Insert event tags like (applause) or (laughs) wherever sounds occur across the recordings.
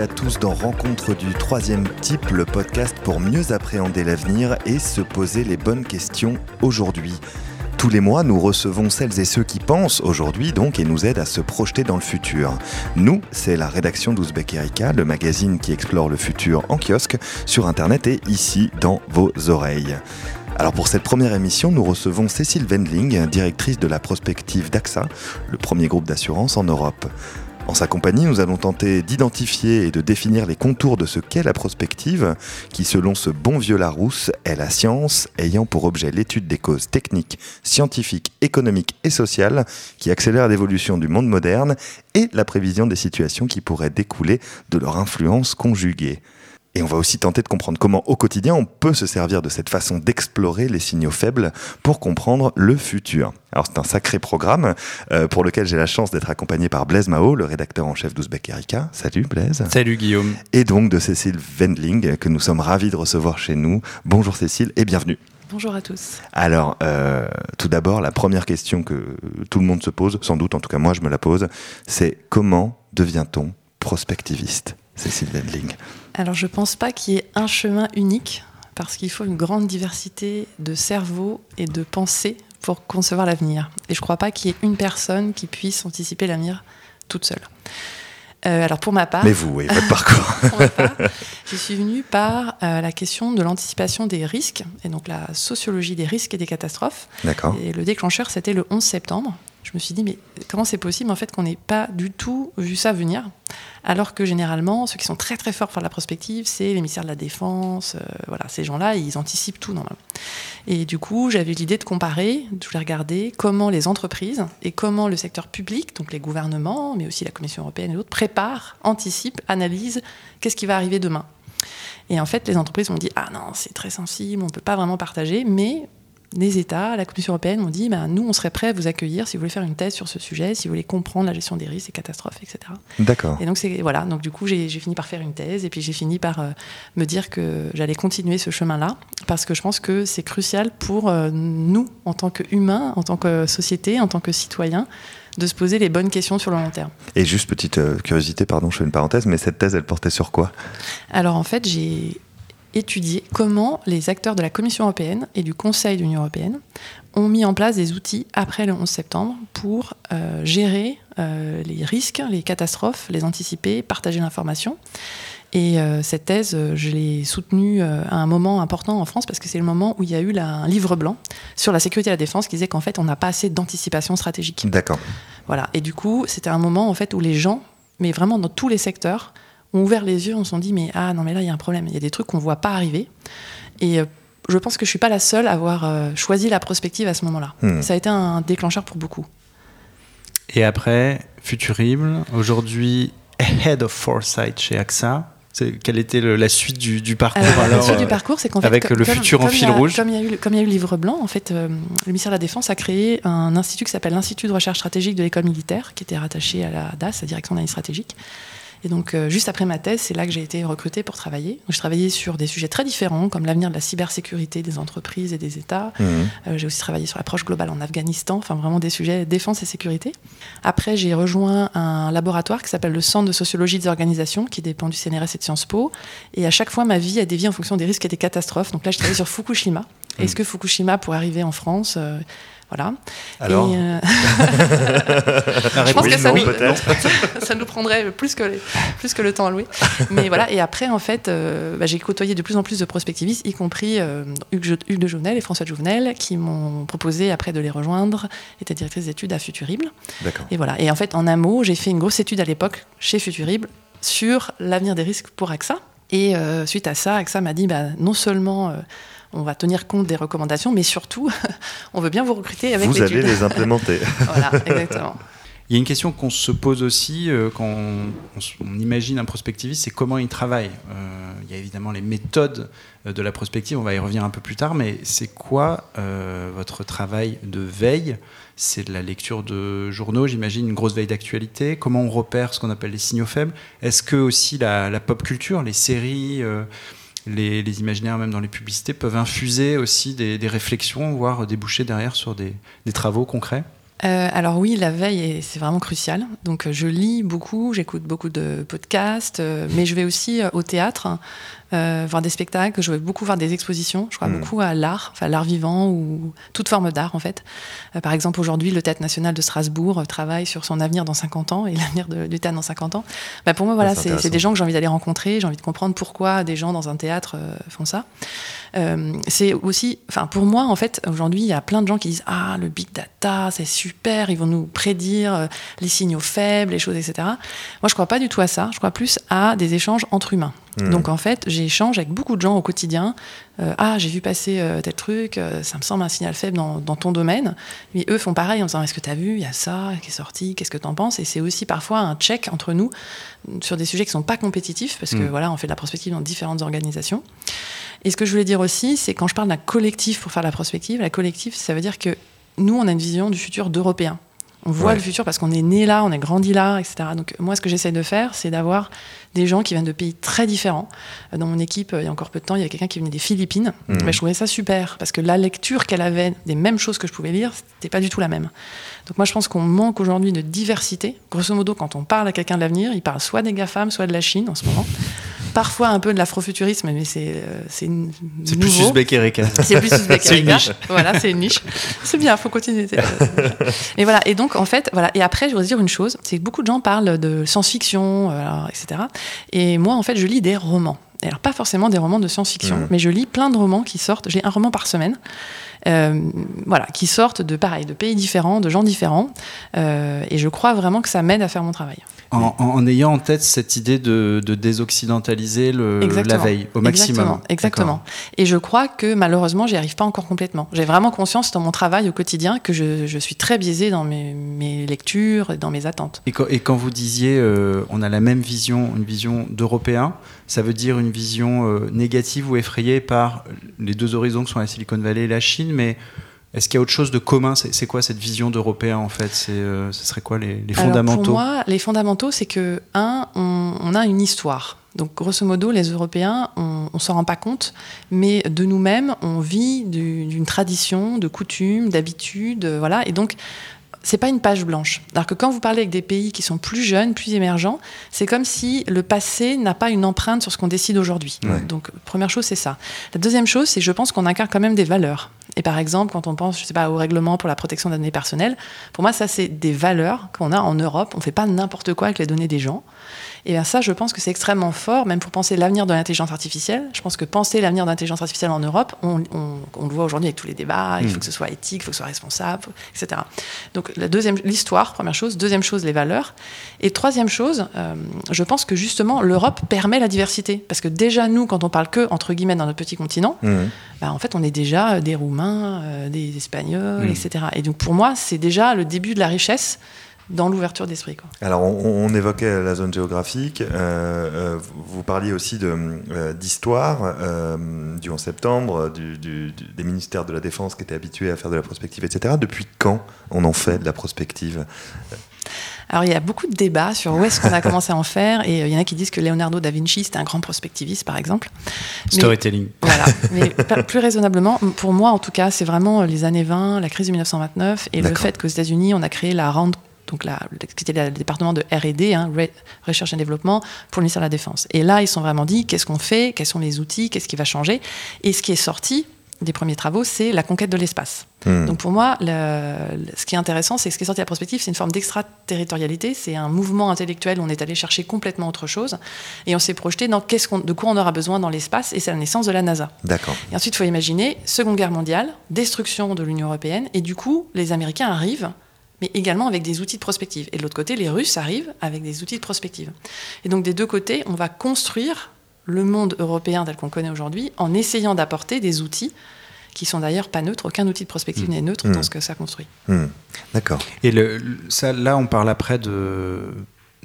à tous dans Rencontre du troisième type, le podcast pour mieux appréhender l'avenir et se poser les bonnes questions aujourd'hui. Tous les mois, nous recevons celles et ceux qui pensent aujourd'hui donc et nous aident à se projeter dans le futur. Nous, c'est la rédaction d'Ouzbek Erika, le magazine qui explore le futur en kiosque, sur internet et ici dans vos oreilles. Alors pour cette première émission, nous recevons Cécile Wendling, directrice de la prospective d'AXA, le premier groupe d'assurance en Europe. En sa compagnie, nous allons tenter d'identifier et de définir les contours de ce qu'est la prospective, qui selon ce bon vieux Larousse est la science ayant pour objet l'étude des causes techniques, scientifiques, économiques et sociales qui accélèrent l'évolution du monde moderne et la prévision des situations qui pourraient découler de leur influence conjuguée. Et on va aussi tenter de comprendre comment au quotidien on peut se servir de cette façon d'explorer les signaux faibles pour comprendre le futur. Alors c'est un sacré programme euh, pour lequel j'ai la chance d'être accompagné par Blaise Mao, le rédacteur en chef d'Ouzbek Erika. Salut Blaise. Salut Guillaume. Et donc de Cécile Wendling que nous sommes ravis de recevoir chez nous. Bonjour Cécile et bienvenue. Bonjour à tous. Alors, euh, tout d'abord, la première question que tout le monde se pose, sans doute, en tout cas moi je me la pose, c'est comment devient-on prospectiviste Cécile Wendling? Alors je ne pense pas qu'il y ait un chemin unique, parce qu'il faut une grande diversité de cerveaux et de pensées pour concevoir l'avenir. Et je ne crois pas qu'il y ait une personne qui puisse anticiper l'avenir toute seule. Euh, alors pour ma part, mais vous, oui, votre parcours. (laughs) je suis venue par euh, la question de l'anticipation des risques et donc la sociologie des risques et des catastrophes. D'accord. Et le déclencheur, c'était le 11 septembre je me suis dit, mais comment c'est possible en fait qu'on n'ait pas du tout vu ça venir? Alors que généralement, ceux qui sont très très forts pour la prospective, c'est les ministères de la Défense. Euh, voilà, ces gens-là, ils anticipent tout normalement. Et du coup, j'avais l'idée de comparer, je voulais regarder comment les entreprises et comment le secteur public, donc les gouvernements, mais aussi la Commission européenne et d'autres, préparent, anticipent, analysent qu'est-ce qui va arriver demain. Et en fait, les entreprises ont dit Ah non, c'est très sensible, on ne peut pas vraiment partager, mais les États, la Commission européenne ont dit bah, nous, on serait prêt à vous accueillir si vous voulez faire une thèse sur ce sujet, si vous voulez comprendre la gestion des risques et catastrophes, etc. D'accord. Et donc, c'est, voilà, donc du coup, j'ai, fini par faire une thèse et puis j'ai fini par euh, me dire que j'allais continuer ce chemin-là parce que je pense que c'est crucial pour euh, nous, en tant qu'humains, en tant que société, en tant que citoyens, de se poser les bonnes questions sur le long terme. Et juste petite euh, curiosité, pardon, je fais une parenthèse, mais cette thèse, elle portait sur quoi? Alors en fait, j'ai étudier comment les acteurs de la Commission européenne et du Conseil de l'Union européenne ont mis en place des outils après le 11 septembre pour euh, gérer euh, les risques, les catastrophes, les anticiper, partager l'information. Et euh, cette thèse, je l'ai soutenue à un moment important en France parce que c'est le moment où il y a eu un livre blanc sur la sécurité et la défense qui disait qu'en fait on n'a pas assez d'anticipation stratégique. D'accord. Voilà. Et du coup, c'était un moment en fait où les gens, mais vraiment dans tous les secteurs, ont ouvert les yeux, on s'est dit mais ah non mais là il y a un problème, il y a des trucs qu'on voit pas arriver. Et euh, je pense que je suis pas la seule à avoir euh, choisi la prospective à ce moment-là. Hmm. Ça a été un déclencheur pour beaucoup. Et après, Futurible, aujourd'hui Head of Foresight chez AXA. Quelle était la suite du, parcours La suite du parcours, c'est qu'en fait, avec le futur en fil rouge. Comme il, y a eu, comme il y a eu le livre blanc, en fait, euh, le ministère de la Défense a créé un institut qui s'appelle l'Institut de recherche stratégique de l'école militaire, qui était rattaché à la DAS, la Direction d'analyse stratégique. Et donc, euh, juste après ma thèse, c'est là que j'ai été recrutée pour travailler. je travaillais sur des sujets très différents, comme l'avenir de la cybersécurité des entreprises et des États. Mmh. Euh, j'ai aussi travaillé sur l'approche globale en Afghanistan, enfin vraiment des sujets défense et sécurité. Après, j'ai rejoint un laboratoire qui s'appelle le Centre de sociologie des organisations, qui dépend du CNRS et de Sciences Po. Et à chaque fois, ma vie a dévié en fonction des risques et des catastrophes. Donc là, je travaillais sur Fukushima. Mmh. Est-ce que Fukushima pourrait arriver en France euh, voilà. Alors euh, (laughs) Je pense que ça, nous, (laughs) ça nous prendrait plus que, plus que le temps alloué. Mais voilà, et après, en fait, euh, bah, j'ai côtoyé de plus en plus de prospectivistes, y compris euh, Hugues, de Jouvenel et François de Jouvenel, qui m'ont proposé après de les rejoindre, était directrice d'études à Futurible. Et voilà. Et en fait, en un mot, j'ai fait une grosse étude à l'époque chez Futurible sur l'avenir des risques pour AXA. Et suite à ça, AXA m'a dit bah, non seulement on va tenir compte des recommandations, mais surtout, (laughs) on veut bien vous recruter avec Vous allez les implémenter. (laughs) voilà, exactement. Il y a une question qu'on se pose aussi euh, quand on, imagine un prospectiviste, c'est comment il travaille. Euh, il y a évidemment les méthodes euh, de la prospective, on va y revenir un peu plus tard, mais c'est quoi votre travail de veille? C'est de la lecture de journaux, j'imagine, une grosse veille d'actualité? Comment on repère ce qu'on appelle les signaux faibles? Est-ce que aussi la, la, pop culture, les séries les, imaginaires, même dans les publicités, peuvent infuser aussi des, réflexions, voire déboucher derrière sur des travaux concrets? Euh, alors oui, la veille, c'est vraiment crucial. Donc je lis beaucoup, j'écoute beaucoup de podcasts, euh, mais je vais aussi euh, au théâtre voir des spectacles, je vais beaucoup voir des expositions. Je crois mmh. beaucoup à l'art, enfin l'art vivant ou toute forme d'art en fait. par exemple, aujourd'hui, le Théâtre national de Strasbourg travaille sur son avenir dans 50 ans et (laughs) l'avenir du théâtre dans 50 ans. Bah, pour moi, voilà, c'est des gens que j'ai envie d'aller rencontrer, j'ai envie de comprendre pourquoi des gens dans un théâtre font ça. Euh, c'est aussi, enfin pour moi en fait, aujourd'hui il y a plein de gens qui disent ah le big data c'est super, ils vont nous prédire euh, les signaux faibles, les choses, etc. Moi je crois pas du tout à ça. Je crois plus à des échanges entre humains. Mmh. Donc en fait, j'échange avec beaucoup de gens au quotidien. Euh, ah, j'ai vu passer tel truc, ça me semble un signal faible dans, dans, ton domaine. Mais eux font pareil en disant est-ce que tu as vu, il y a ça qui est sorti, qu'est-ce que tu en penses? Et c'est aussi parfois un check entre nous sur des sujets qui sont pas compétitifs, parce que mmh. voilà, on fait de la prospective dans différentes organisations. Et ce que je voulais dire aussi, c'est quand je parle d'un collectif pour faire la prospective, la collective, ça veut dire que nous, on a une vision du futur d'Européens. On voit le futur parce qu'on est né là, on est grandi là, etc. Donc moi, ce que j'essaie de faire, c'est d'avoir des gens qui viennent de pays très différents. Dans mon équipe, il y a encore peu de temps, il y a quelqu'un qui venait des Philippines. Mmh. Mais je trouvais ça super parce que la lecture qu'elle avait des mêmes choses que je pouvais lire, c'était pas du tout la même. Donc moi, je pense qu'on manque aujourd'hui de diversité. Grosso modo, quand on parle à quelqu'un de l'avenir, il parle soit des GAFAM, soit de la Chine en ce moment parfois un peu de l'afrofuturisme, mais c'est euh, c'est C'est plus Uzbek Erika. C'est plus Uzbek (laughs) Erika. Voilà, c'est une niche. C'est bien, faut continuer. (laughs) et voilà. Et donc en fait, voilà. Et après, je voudrais dire une chose, c'est que beaucoup de gens parlent de science-fiction, euh, etc. Et moi, en fait, je lis des romans. Alors pas forcément des romans de science-fiction, mmh. mais je lis plein de romans qui sortent. J'ai un roman par semaine. Euh, voilà, qui sortent de pareil, de pays différents, de gens différents. et je crois vraiment que ça m'aide à faire mon travail. En, ayant en tête cette idée de, désoccidentaliser le, la veille au maximum. Exactement, exactement. Et je crois que malheureusement, j'y arrive pas encore complètement. J'ai vraiment conscience dans mon travail au quotidien que je, suis très biaisée dans mes, lectures et dans mes attentes. Et quand, vous disiez euh, on a la même vision, une vision d'Européen, ça veut dire une vision euh, négative ou effrayée par les deux horizons que sont la Silicon Valley et la Chine, mais est-ce qu'il y a autre chose de commun C'est quoi cette vision d'Européen en fait euh, Ce serait quoi les, fondamentaux Pour moi, les fondamentaux, c'est que, un, on, a une histoire. Donc, grosso modo, les Européens, on ne s'en rend pas compte, mais de nous-mêmes, on vit d'une tradition, de coutumes, d'habitudes, voilà. Et donc, c'est pas une page blanche. Alors que quand vous parlez avec des pays qui sont plus jeunes, plus émergents, c'est comme si le passé n'a pas une empreinte sur ce qu'on décide aujourd'hui. Donc, première chose, c'est ça. La deuxième chose, c'est je pense qu'on incarne quand même des valeurs. Et par exemple, quand on pense, je sais pas, au règlement pour la protection des données personnelles, pour moi, ça, c'est des valeurs qu'on a en Europe. On fait pas n'importe quoi avec les données des gens. Et bien ça, je pense que c'est extrêmement fort, même pour penser l'avenir de l'intelligence artificielle. Je pense que penser l'avenir de l'intelligence artificielle en Europe, on, le voit aujourd'hui avec tous les débats, il faut hmm. que ce soit éthique, il faut que ce soit responsable, etc. Donc la deuxième, l'histoire, première chose. Deuxième chose, les valeurs. Et troisième chose, euh, je pense que justement, l'Europe permet la diversité. Parce que déjà, nous, quand on parle que, entre guillemets, dans notre petit continent, hmm. bah, en fait, on est déjà des Roumains, euh, des Espagnols, hmm. etc. Et donc pour moi, c'est déjà le début de la richesse dans l'ouverture d'esprit. Alors, on, évoquait la zone géographique. Euh, euh, vous parliez aussi euh, d'histoire du 11 septembre, des ministères de la Défense qui étaient habitués à faire de la prospective, etc. Depuis quand on en fait de la prospective? Alors il y a beaucoup de débats sur où est-ce qu'on a commencé à en faire, et il y en a qui disent que Leonardo da Vinci c'était un grand prospectiviste par exemple. Storytelling. voilà, (laughs) mais plus raisonnablement, pour moi en tout cas, c'est vraiment les années 20, la crise de 1929, et le fait qu'aux États-Unis on a créé la Rand donc la, qui était le département de R&D, hein, recherche et développement, pour le ministère de la Défense. Et là, ils sont vraiment dit, qu'est-ce qu'on fait, quels sont les outils, qu'est-ce qui va changer? Et ce qui est sorti des premiers travaux, c'est la conquête de l'espace. Hmm. Donc pour moi, ce qui est intéressant, c'est ce qui est sorti à la prospective, c'est une forme d'extraterritorialité, c'est un mouvement intellectuel où on est allé chercher complètement autre chose, et on s'est projeté dans qu'est-ce qu'on, de quoi on aura besoin dans l'espace, et c'est la naissance de la NASA. D'accord. Et ensuite, il faut imaginer, Seconde Guerre mondiale, destruction de l'Union européenne, et du coup, les Américains arrivent mais également avec des outils de prospective. Et de l'autre côté, les Russes arrivent avec des outils de prospective. Et donc des deux côtés, on va construire le monde européen tel qu'on connaît aujourd'hui en essayant d'apporter des outils qui sont d'ailleurs pas neutres. Aucun outil de prospective mmh. n'est neutre dans mmh. ce que ça construit. Mmh. D'accord. Et le, ça, là, on parle après de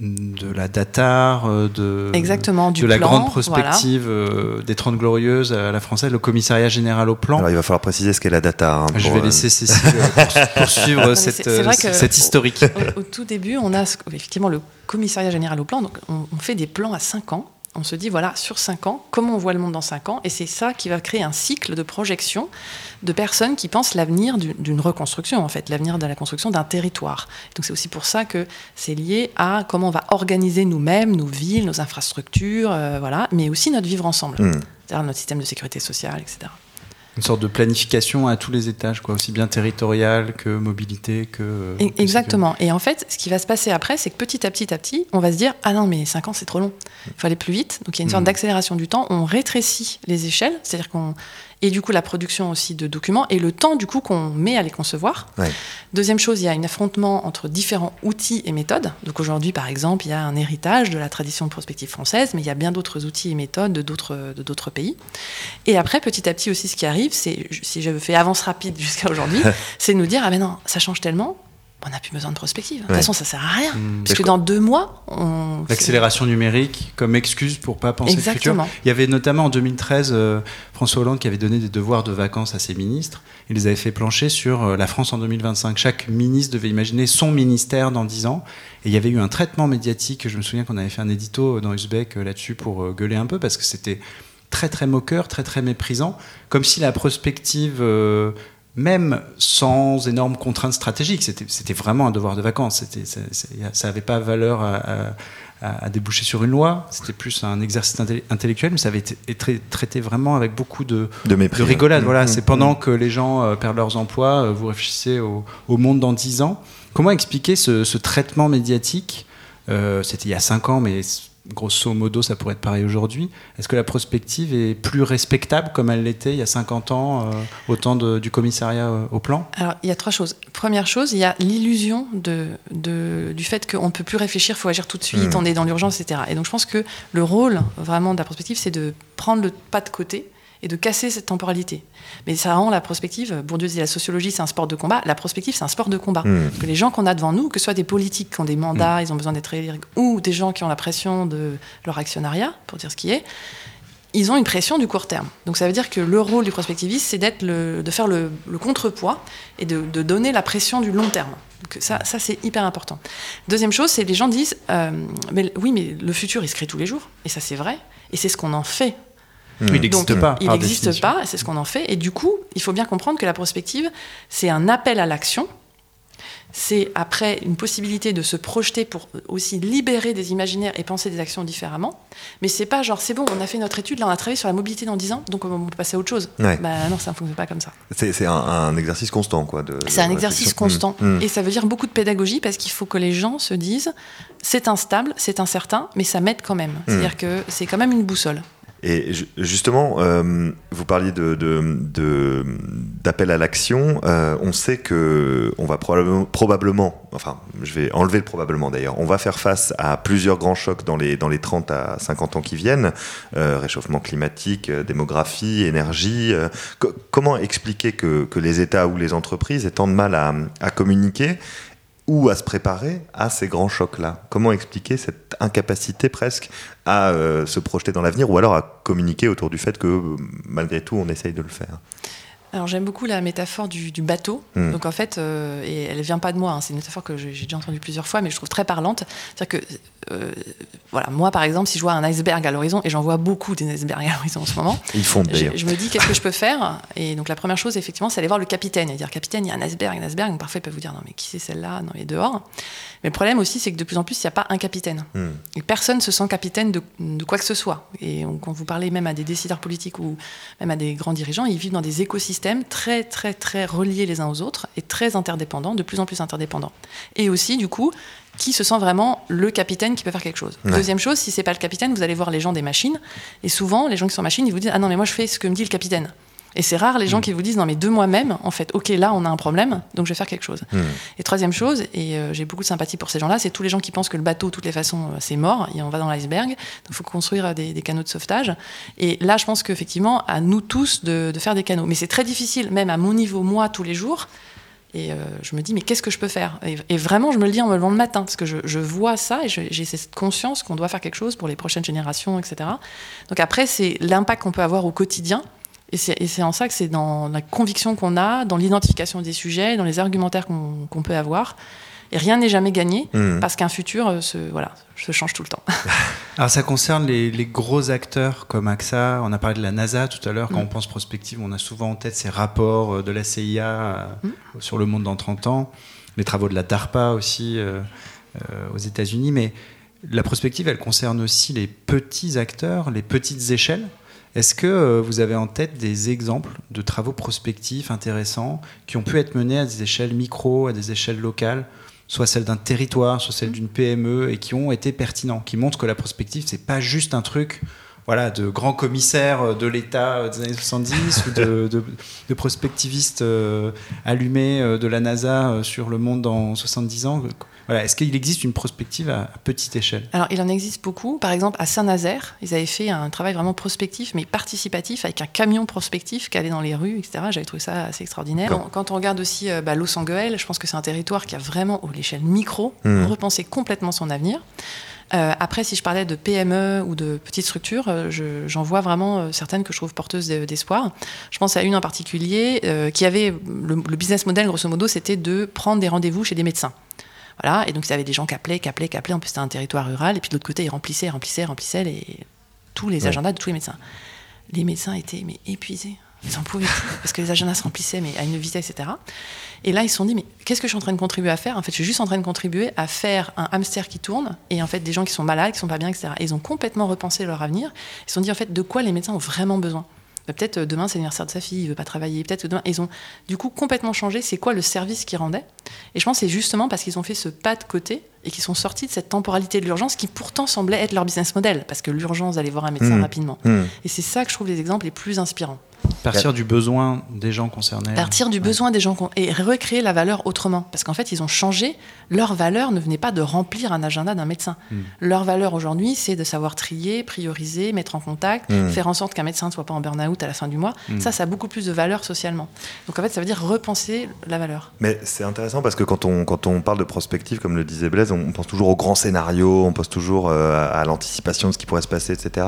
de la datar, euh, de, Exactement, de la grande prospective euh, des Trente Glorieuses à la française, le commissariat général au plan. Alors il va falloir préciser ce qu'est la datar. Hein, Je vais laisser Cécile euh, poursuivre (laughs) cette, historique. Au, tout début, on a effectivement le commissariat général au plan, donc on, fait des plans à 5 ans On se dit, voilà, sur 5 ans, comment on voit le monde dans 5 ans? Et c'est ça qui va créer un cycle de projection de personnes qui pensent l'avenir d'une reconstruction, en fait, l'avenir de la construction d'un territoire. Donc c'est aussi pour ça que c'est lié à comment on va organiser nous-mêmes, nos villes, nos infrastructures, euh, voilà, mais aussi notre vivre ensemble, Hmm. c'est-à-dire notre système de sécurité sociale, etc. Une sorte de planification à tous les étages, quoi, aussi bien territorial que mobilité, que. euh, que Exactement. Et en fait, ce qui va se passer après, c'est que petit à petit à petit, on va se dire ah non mais 5 ans c'est trop long. Il faut aller plus vite. Donc il y a une sorte Mhm. d'accélération du temps. On rétrécit les échelles, c'est-à-dire qu'on et du coup la production aussi de documents et le temps du coup qu'on met à les concevoir. Ouais. Deuxième chose, il y a un affrontement entre différents outils et méthodes. Donc aujourd'hui, par exemple, il y a un héritage de la tradition prospective française, mais il y a bien d'autres outils et méthodes de d'autres de d'autres pays. Et après, petit à petit aussi, ce qui arrive, c'est si je fais avance rapide (laughs) jusqu'à aujourd'hui, (laughs) c'est de nous dire ah ben non, ça change tellement. On n'a plus besoin de prospective. De toute Ouais. façon, ça sert à rien. Hmm. Parce que dans deux mois, on. L'accélération numérique comme excuse pour pas penser le futur. Exactement. Il y avait notamment en 2013 euh, François Hollande qui avait donné des devoirs de vacances à ses ministres. Il les avait fait plancher sur euh, la France en 2025. Chaque ministre devait imaginer son ministère dans 10 ans. Et il y avait eu un traitement médiatique. Je me souviens qu'on avait fait un édito dans Uzbek euh, là-dessus pour euh, gueuler un peu parce que c'était très très moqueur, très très méprisant, comme si la prospective, euh, même sans énormes contraintes stratégiques, c'était vraiment un devoir de vacances. Ça- n'avait pas valeur à, à- à- à déboucher sur une loi. C'était plus un exercice intellectuel, mais ça avait été traité vraiment avec beaucoup de, De mépris. de rigolade. Mmh, Voilà, mmh, c'est pendant que les gens euh, perdent leurs emplois, euh, vous réfléchissez au, au monde dans 10 ans. Comment expliquer ce, ce traitement médiatique? Euh, C'était il y a 5 ans, mais grosso modo, ça pourrait être pareil aujourd'hui. Est-ce que la prospective est plus respectable comme elle l'était il y a 50 ans, euh, au temps de- du commissariat euh, au plan? Alors, il y a trois choses. Première chose, il y a l'illusion de, de- du fait qu'on ne peut plus réfléchir, il faut agir tout de suite, Mhm. on est dans l'urgence, etc. Et donc, je pense que le rôle vraiment de la prospective, c'est de prendre le pas de côté et de casser cette temporalité. Mais ça rend la prospective, Bourdieu disait la sociologie, c'est un sport de combat, la prospective, c'est un sport de combat. Mmh. Parce que les gens qu'on a devant nous, que ce soit des politiques qui ont des mandats, ils ont besoin d'être élus, ou des gens qui ont la pression de leur actionnariat, pour dire ce qui est, ils ont une pression du court terme. Donc ça veut dire que le rôle du prospectiviste, c'est d'être le, de faire le, le contrepoids et de, de donner la pression du long terme. Donc ça, ça c'est hyper important. Deuxième chose, c'est les gens disent, euh, mais, oui, mais le futur, il se crée tous les jours, et ça c'est vrai, et c'est ce qu'on en fait. Mmh. Il n'existe Donc, pas. Il n'existe pas, c'est ce qu'on en fait. Et du coup, il faut bien comprendre que la prospective, c'est un appel à l'action. C'est après une possibilité de se projeter pour aussi libérer des imaginaires et penser des actions différemment. Mais c'est pas genre, c'est bon, on a fait notre étude, là on a travaillé sur la mobilité dans 10 ans, donc on peut passer à autre chose. Ouais. Bah non, ça ne fonctionne pas comme ça. C'est un, un exercice constant, quoi. C'est un exercice constant. Mmh. Mmh. Et ça veut dire beaucoup de pédagogie parce qu'il faut que les gens se disent c'est instable, c'est incertain, mais ça m'aide quand même. C'est-à-dire que c'est quand même une boussole. Et ju- justement, euh, vous parliez de, de- de- d'appel à l'action. Euh, on sait que on va probablement, probablement, enfin, je vais enlever le probablement d'ailleurs, on va faire face à plusieurs grands chocs dans les, dans les 30 à 50 ans qui viennent. Euh, réchauffement climatique, euh, démographie, énergie. euh, co- comment expliquer que, que les États ou les entreprises aient tant de mal à, à communiquer? Ou à se préparer à ces grands chocs-là Comment expliquer cette incapacité presque à euh, se projeter dans l'avenir ou alors à communiquer autour du fait que malgré tout on essaye de le faire? Alors j'aime beaucoup la métaphore du, du bateau. Mm. Donc en fait, euh, et elle vient pas de moi, hein, c'est une métaphore que j'ai déjà entendue plusieurs fois, mais je trouve très parlante. C'est-à-dire que, euh, voilà, moi par exemple, si je vois un iceberg à l'horizon, et j'en vois beaucoup des icebergs à l'horizon en ce moment, Ils font je, je me dis qu'est-ce que je peux faire? Et donc la première chose, effectivement, c'est aller voir le capitaine et dire capitaine, il y a un iceberg, un iceberg. Donc parfois ils peuvent vous dire non mais qui c'est celle-là? Non, il est dehors. Mais le problème aussi, c'est que de plus en plus, il n'y a pas un capitaine. Hmm. Et personne se sent capitaine de, de quoi que ce soit. Et on- quand vous parlez même à des décideurs politiques ou même à des grands dirigeants, ils vivent dans des écosystèmes très, très, très reliés les uns aux autres et très interdépendants, de plus en plus interdépendants. Et aussi, du coup, qui se sent vraiment le capitaine qui peut faire quelque chose. Ouais. Deuxième chose, si c'est pas le capitaine, vous allez voir les gens des machines. Et souvent, les gens qui sont machines, ils vous disent Ah non, mais moi je fais ce que me dit le capitaine. Et c'est rare les gens qui vous disent non mais de moi-même en fait ok là on a un problème donc je vais faire quelque chose. Hmm. Et troisième chose et euh, j'ai beaucoup de sympathie pour ces gens-là c'est tous les gens qui pensent que le bateau de toutes les façons euh, c'est mort et on va dans l'iceberg donc il faut construire euh, des, des canaux de sauvetage et là je pense qu'effectivement à nous tous de, de faire des canaux mais c'est très difficile même à mon niveau moi tous les jours et euh, je me dis mais qu'est-ce que je peux faire? Et, et vraiment je me le dis en me levant le matin parce que je, je vois ça et j'ai cette conscience qu'on doit faire quelque chose pour les prochaines générations etc. Donc après c'est l'impact qu'on peut avoir au quotidien et c'est en ça que c'est dans la conviction qu'on a, dans l'identification des sujets, dans les argumentaires qu'on peut avoir. Et rien n'est jamais gagné Hmm. parce qu'un futur euh, se, voilà, se change tout le temps. (laughs) Alors ça concerne les, les gros acteurs comme AXA, on a parlé de la NASA tout à l'heure, quand Mm. on pense prospective, on a souvent en tête ces rapports euh, de la CIA euh, Mm. sur le monde dans 30 ans, les travaux de la DARPA aussi euh, euh, aux États-Unis, mais la prospective, elle concerne aussi les petits acteurs, les petites échelles. Est-ce que euh, vous avez en tête des exemples de travaux prospectifs intéressants qui ont pu être menés à des échelles micro, à des échelles locales soit celle d'un territoire, soit celle d'une PME, et qui ont été pertinents, qui montrent que la prospective, c'est pas juste un truc voilà, de grand commissaire de l'État des années 70 (laughs) ou de, de, de prospectivistes euh, allumés euh, de la NASA euh, sur le monde dans 70 ans. Voilà, Est-ce qu'il existe une prospective à, à petite échelle? Alors, il en existe beaucoup. Par exemple, à Saint-Nazaire, ils avaient fait un travail vraiment prospectif, mais participatif, avec un camion prospectif qui allait dans les rues, etc. J'avais trouvé ça assez extraordinaire. Quand on regarde aussi euh, bah, Los Angeles, je pense que c'est un territoire qui a vraiment, à l'échelle micro, Mhm. repensé complètement son avenir. Euh, après, si je parlais de PME ou de petites structures, euh, je- j'en vois vraiment euh, certaines que je trouve porteuses de- d'espoir. Je pense à une en particulier euh, qui avait le, le business model, grosso modo, c'était de prendre des rendez-vous chez des médecins. Voilà, et donc ils avaient des gens qui appelaient, qui appelaient, qui appelaient. En plus, c'était un territoire rural. Et puis de l'autre côté, ils remplissaient, remplissaient, remplissaient les, tous les Ouais. agendas de tous les médecins. Les médecins étaient mais, épuisés. Ils en pouvaient plus parce que les agendas se remplissaient mais à une vitesse, etc. Et là, ils se sont dit mais qu'est-ce que je suis en train de contribuer à faire? En fait, je suis juste en train de contribuer à faire un hamster qui tourne et en fait des gens qui sont malades, qui sont pas bien, etc. Et ils ont complètement repensé leur avenir. Ils se sont dit en fait de quoi les médecins ont vraiment besoin? Bah, Peut-être euh, demain c'est l'anniversaire de sa fille, il veut pas travailler. Peut-être demain ils ont du coup complètement changé. C'est quoi le service qu'ils rendaient? Et je pense que c'est justement parce qu'ils ont fait ce pas de côté et qu'ils sont sortis de cette temporalité de l'urgence qui pourtant semblait être leur business model parce que l'urgence d'aller voir un médecin Mhm. rapidement. Hmm. Et c'est ça que je trouve les exemples les plus inspirants. Partir du besoin des gens concernés. Partir du Ouais. besoin des gens et recréer la valeur autrement. Parce qu'en fait, ils ont changé. Leur valeur ne venait pas de remplir un agenda d'un médecin. Mm. Leur valeur aujourd'hui, c'est de savoir trier, prioriser, mettre en contact, Mm. faire en sorte qu'un médecin ne soit pas en burn-out à la fin du mois. Mm. Ça, ça a beaucoup plus de valeur socialement. Donc en fait, ça veut dire repenser la valeur. Mais c'est intéressant parce que quand on, quand on parle de prospective, comme le disait Blaise, on, pense toujours au grand scénario, on pense toujours euh, à, à l'anticipation de ce qui pourrait se passer, etc.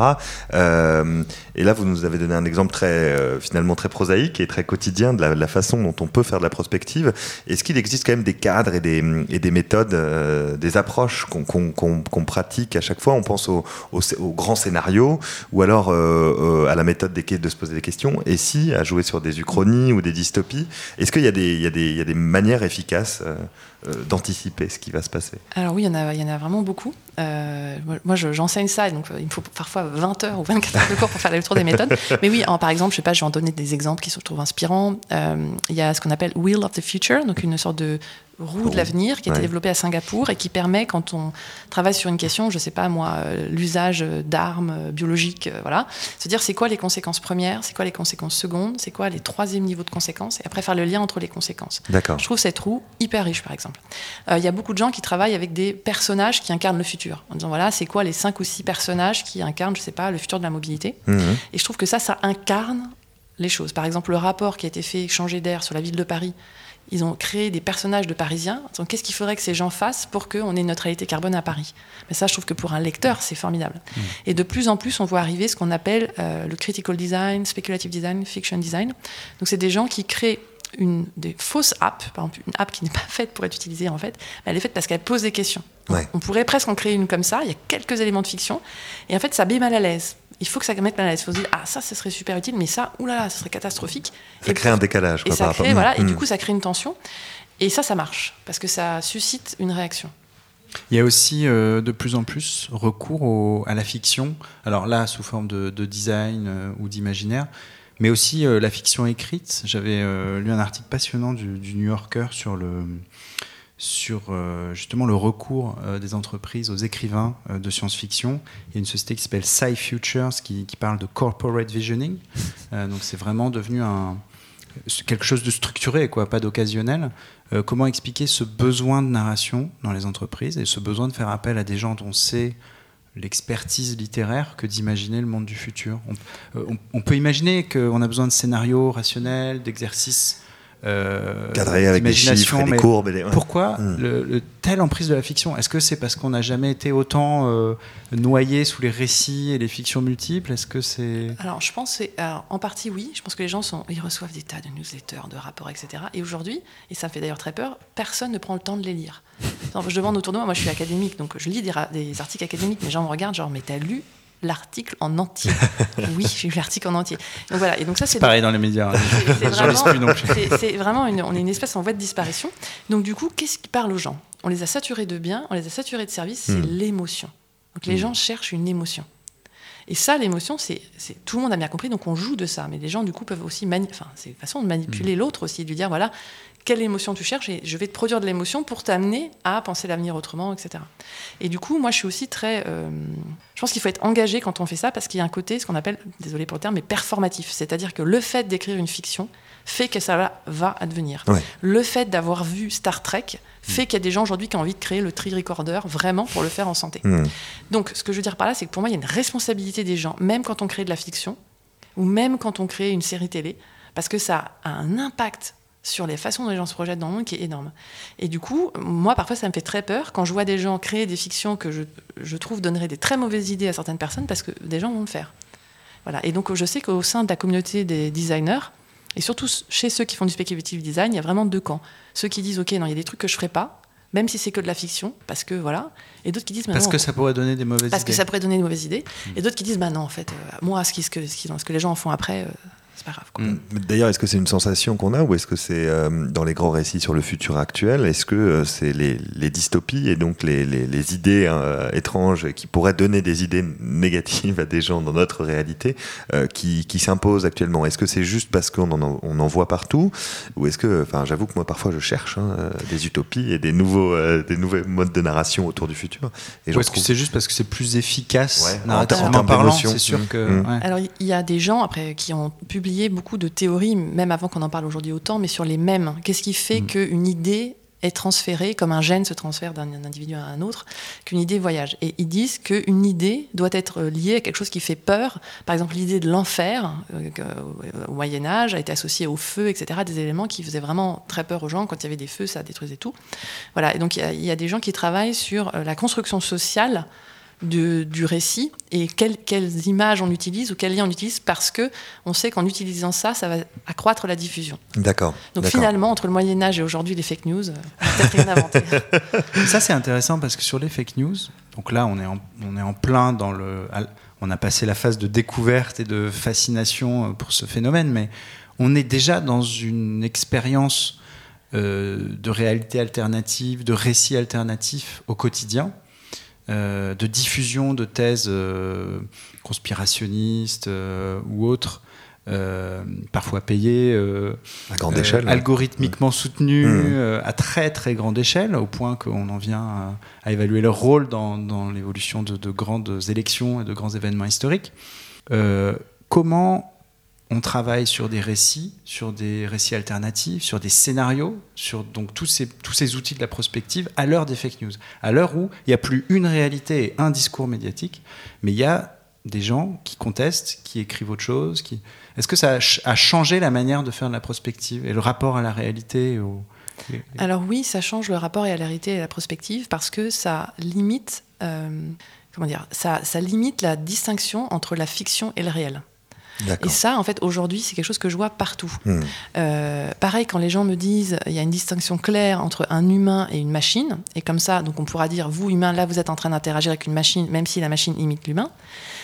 Euh, et là, vous nous avez donné un exemple très, euh, finalement très prosaïque et très quotidien de la, façon dont on peut faire de la prospective. Est-ce qu'il existe quand même des cadres et des, méthodes, euh, des approches qu'on pratique à chaque fois? On pense au, au, au grand scénario ou alors euh, à la méthode de se poser des questions. Et si, à jouer sur des uchronies ou des dystopies, est-ce qu'il y, a des- manières efficaces d'anticiper ce qui va se passer Alors oui, il y en a, il y en a vraiment beaucoup. Euh, moi- moi, je- j'enseigne ça, et donc euh, il me faut parfois 20 heures ou 24 heures de cours pour faire le tour des méthodes. (laughs) Mais oui, en- par exemple, je sais pas, je vais en donner des exemples qui se trouvent inspirants. Euh, il y a ce qu'on appelle Wheel of the Future, donc une sorte de roue de l'avenir qui a été ouais. développée à Singapour et qui permet, quand on travaille sur une question, je sais pas moi, euh, l'usage d'armes euh, biologiques, euh, voilà, se dire c'est quoi les conséquences premières, c'est quoi les conséquences secondes, c'est quoi les troisième niveaux de conséquences, et après faire le lien entre les conséquences. D'accord. Je trouve cette roue hyper riche, par exemple. Euh, Il y a beaucoup de gens qui travaillent avec des personnages qui incarnent le futur. En disant, voilà, c'est quoi les cinq ou six personnages qui incarnent, je sais pas, le futur de la mobilité. Mhm. Et je trouve que ça, ça incarne les choses. Par exemple, le rapport qui a été fait, changer d'air sur la ville de Paris, ils ont créé des personnages de Parisiens. Donc, qu'est-ce qu'il faudrait que ces gens fassent pour qu'on ait une neutralité carbone à Paris? Mais ça, je trouve que pour un lecteur, c'est formidable. Et de plus en plus, on voit arriver ce qu'on appelle euh, le critical design, speculative design, fiction design. Donc, c'est des gens qui créent une, des fausses apps, par exemple, une app qui n'est pas (laughs) faite pour être utilisée en fait, mais elle est faite parce qu'elle pose des questions. Ouais. On pourrait presque en créer une comme ça, il y a quelques éléments de fiction, et en fait, ça met mal à l'aise. Il faut que ça mette mal à l'aise. Il faut se dire, ah, ça, ce serait super utile, mais ça, oulala, ce serait catastrophique. Ça Et crée un décalage. et quoi, ça par crée, rapport- voilà, et Mhm. du coup, ça crée une tension. Et ça, ça marche, parce que ça suscite une réaction. Il y a aussi euh, de plus en plus recours au- à la fiction, alors là sous forme de, de design euh, ou d'imaginaire, mais aussi euh, la fiction écrite. J'avais euh, lu un article passionnant du, New Yorker sur le sur euh, justement le recours des entreprises aux écrivains de science-fiction. Il y a une société qui s'appelle Sci Futures qui, parle de corporate visioning. Donc c'est vraiment devenu quelque chose de structuré, quoi, pas d'occasionnel. Comment expliquer ce besoin de narration dans les entreprises et ce besoin de faire appel à des gens dont c'est l'expertise littéraire que d'imaginer le monde du futur on, euh, on- on peut imaginer qu'on a besoin de scénarios rationnels, d'exercices euh, Cadré avec des chiffres et des courbes. et des- pourquoi Mm. le, le- telle emprise de la fiction? Est-ce que c'est parce qu'on n'a jamais été autant euh, noyé sous les récits et les fictions multiples? Est-ce que c'est Alors, je pense, que c'est- alors, en partie, oui. Je pense que les gens sont, ils reçoivent des tas de newsletters, de rapports, etc. Et aujourd'hui, et ça me fait d'ailleurs très peur, personne ne prend le temps de les lire. Je demande autour de moi, moi je suis académique, donc je lis des, des articles académiques, mais les gens me regardent genre, mais t'as lu l'article en entier. (laughs) oui, j'ai lu l'article en entier. Donc voilà. Et donc ça, c'est pareil dans les médias. (laughs) C'est vraiment, (laughs) c'est vraiment une, on est une espèce en voie de disparition. Donc du coup, qu'est-ce qui parle aux gens? On les a saturés de biens, on les a saturés de services. C'est hmm. l'émotion. Donc les hmm. gens cherchent une émotion. Et ça, l'émotion, c'est tout le monde a bien compris, donc on joue de ça. Mais les gens, du coup, peuvent aussi, enfin, c'est une façon de manipuler hmm. l'autre aussi, de lui dire voilà, quelle émotion tu cherches et je vais te produire de l'émotion pour t'amener à penser l'avenir autrement, etc. Et du coup, moi, je suis aussi très. Euh, je pense qu'il faut être engagé quand on fait ça parce qu'il y a un côté, ce qu'on appelle, désolé pour le terme, mais performatif. C'est-à-dire que le fait d'écrire une fiction fait que ça va, advenir. Le fait d'avoir vu Star Trek fait qu'il y a des gens aujourd'hui qui ont envie de créer le tri-recorder vraiment pour le faire en santé. Hmm. Donc, ce que je veux dire par là, c'est que pour moi, il y a une responsabilité des gens, même quand on crée de la fiction ou même quand on crée une série télé, parce que ça a un impact sur les façons dont les gens se projettent dans le monde qui est énorme. Et du coup, moi, parfois, ça me fait très peur quand je vois des gens créer des fictions que je, je trouve donneraient des très mauvaises idées à certaines personnes parce que des gens vont le faire. Voilà. Et donc, je sais qu'au sein de la communauté des designers, et surtout chez ceux qui font du speculative design, il y a vraiment deux camps. Ceux qui disent, OK, non, il y a des trucs que je ferai pas, même si c'est que de la fiction, parce que voilà. Et d'autres qui disent, parce que ça pourrait donner des mauvaises idées. Parce que ça pourrait donner des mauvaises idées. Hmm. Et d'autres qui disent, bah non, en fait, euh, moi, ce, qui, ce, que, ce, que, les gens en font après, euh, c'est pas grave. Mm. D'ailleurs, est-ce que c'est une sensation qu'on a ou est-ce que c'est euh, dans les grands récits sur le futur actuel Est-ce que euh, c'est les, dystopies et donc les, les, idées euh, étranges qui pourraient donner des idées négatives à des gens dans notre réalité qui, qui s'imposent actuellement? Est-ce que c'est juste parce qu'on en, on en voit partout ou est-ce que, enfin, j'avoue que moi parfois je cherche hein, des utopies et des nouveaux, des nouveaux modes de narration autour du futur. Et ou est-ce que c'est juste parce que c'est plus efficace narrativement parlant C'est sûr mm. que. Mm. Alors il y a des gens après qui ont publié beaucoup de théories, même avant qu'on en parle aujourd'hui autant, mais sur les mêmes. Qu'est-ce qui fait mm. qu'une idée est transférée, comme un gène se transfère d'un individu à un autre, qu'une idée voyage? Et ils disent qu'une idée doit être liée à quelque chose qui fait peur. Par exemple, l'idée de l'enfer, euh, au Moyen Âge, a été associée au feu, etc., des éléments qui faisaient vraiment très peur aux gens. Quand il y avait des feux, ça détruisait tout. Voilà, et donc il y, a des gens qui travaillent sur euh, la construction sociale du récit et quelles images on utilise ou quels liens on utilise parce que on sait qu'en utilisant ça, ça va accroître la diffusion. D'accord. Donc finalement, entre le Moyen Âge et aujourd'hui les fake news, on peut-être rien inventé. (laughs) ça c'est intéressant parce que sur les fake news, donc là on est en, on est en plein dans le, on a passé la phase de découverte et de fascination euh, pour ce phénomène, mais on est déjà dans une expérience euh, de réalité alternative, de récit alternatif au quotidien euh, de diffusion de thèses euh, conspirationnistes euh, ou autres, parfois payées, à grande échelle, algorithmiquement soutenues mmh. à très très grande échelle, au point qu'on en vient à, évaluer leur rôle dans, l'évolution de, de, grandes élections et de grands événements historiques. comment on travaille sur des récits, sur des récits alternatifs, sur des scénarios, sur donc tous ces, tous ces outils de la prospective à l'heure des fake news, à l'heure où il n'y a plus une réalité et un discours médiatique, mais il y a des gens qui contestent, qui écrivent autre chose. Est-ce que ça a changé la manière de faire de la prospective et le rapport à la réalité Alors oui, ça change le rapport à la réalité et à la prospective parce que ça limite, euh, comment dire, ça, ça limite la distinction entre la fiction et le réel. Et ça, en fait, aujourd'hui, c'est quelque chose que je vois partout. Hmm. Euh, pareil, quand les gens me disent, il y a une distinction claire entre un humain et une machine, et comme ça, donc on pourra dire, vous, humain, là, vous êtes en train d'interagir avec une machine, même si la machine imite l'humain.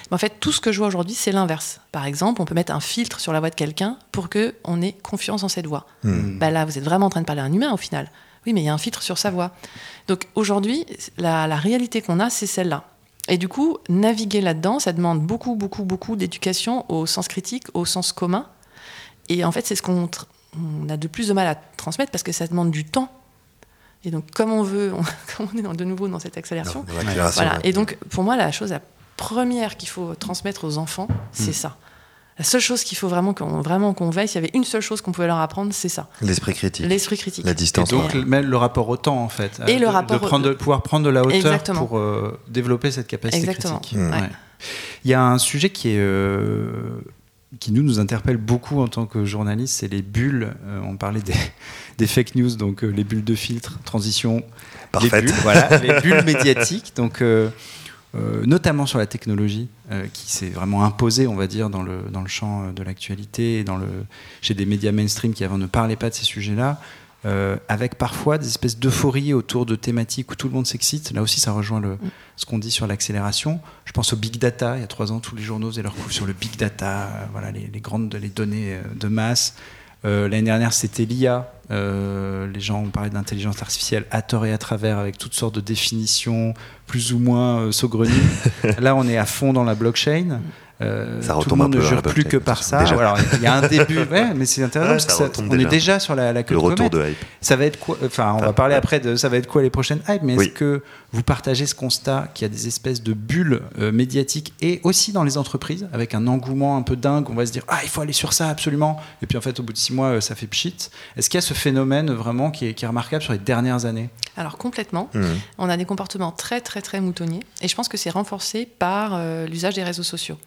Mais en fait, tout ce que je vois aujourd'hui, c'est l'inverse. Par exemple, on peut mettre un filtre sur la voix de quelqu'un pour qu'on ait confiance en cette voix. Bah là, vous êtes vraiment en train de parler à un humain, au final. Oui, mais il y a un filtre sur sa voix. Donc aujourd'hui, la réalité qu'on a, c'est celle-là. Et du coup, naviguer là-dedans, ça demande beaucoup, beaucoup, beaucoup d'éducation au sens critique, au sens commun. Et en fait, c'est ce qu'on on a de plus de mal à transmettre parce que ça demande du temps. Et donc, comme on veut, (laughs) comme on est de nouveau dans cette accélération. voilà. Et donc, pour moi, la chose la première qu'il faut transmettre aux enfants, c'est hmm. ça. La seule chose qu'il faut vraiment qu'on vraiment qu'on veille, s'il y avait une seule chose qu'on pouvait leur apprendre, c'est ça. L'esprit critique. L'esprit critique. La distance. Et donc le rapport au temps en fait. Et le rapport de, prendre, pouvoir prendre de la hauteur pour euh, développer cette capacité Exactement. critique. Hmm. Il y a un sujet qui est euh, qui nous nous interpelle beaucoup en tant que journaliste, c'est les bulles. Euh, on parlait des, (laughs) des, fake news, donc les bulles de filtre, transition. Parfait. Les bulles, voilà, les bulles médiatiques. Donc euh, notamment sur la technologie, euh, qui s'est vraiment imposée, on va dire, dans le, dans le champ euh, de l'actualité, dans le, chez des médias mainstream qui avant ne parlaient pas de ces sujets-là. euh, avec parfois des espèces d'euphorie autour de thématiques où tout le monde s'excite. Là aussi, ça rejoint le, ce qu'on dit sur l'accélération. Je pense au big data. Il y a trois ans, tous les journaux faisaient leur coup sur le big data, euh, voilà, les, les, grandes les données euh, de masse. Euh, L'année dernière, c'était l'IA. Euh, les gens ont parlé d'intelligence artificielle à tort et à travers avec toutes sortes de définitions plus ou moins euh, saugrenues. (laughs) Là, on est à fond dans la blockchain. Euh, ça tout le monde ne jure plus que par ça. Il y a un début, (laughs) ouais, mais c'est intéressant ouais, parce que ça, on déjà. est déjà sur la, la queue le de retour de hype. Ça va être quoi Enfin, on va parler après de ça va être quoi les prochaines hype, mais oui. est-ce que vous partagez ce constat qu'il y a des espèces de bulles euh, médiatiques et aussi dans les entreprises avec un engouement un peu dingue On va se dire ah il faut aller sur ça absolument, et puis en fait au bout de six mois euh, ça fait pchit. Est-ce qu'il y a ce phénomène vraiment qui est, qui est, remarquable sur les dernières années? Alors complètement. Mmh. On a des comportements très très très moutonniers et je pense que c'est renforcé par euh, l'usage des réseaux sociaux.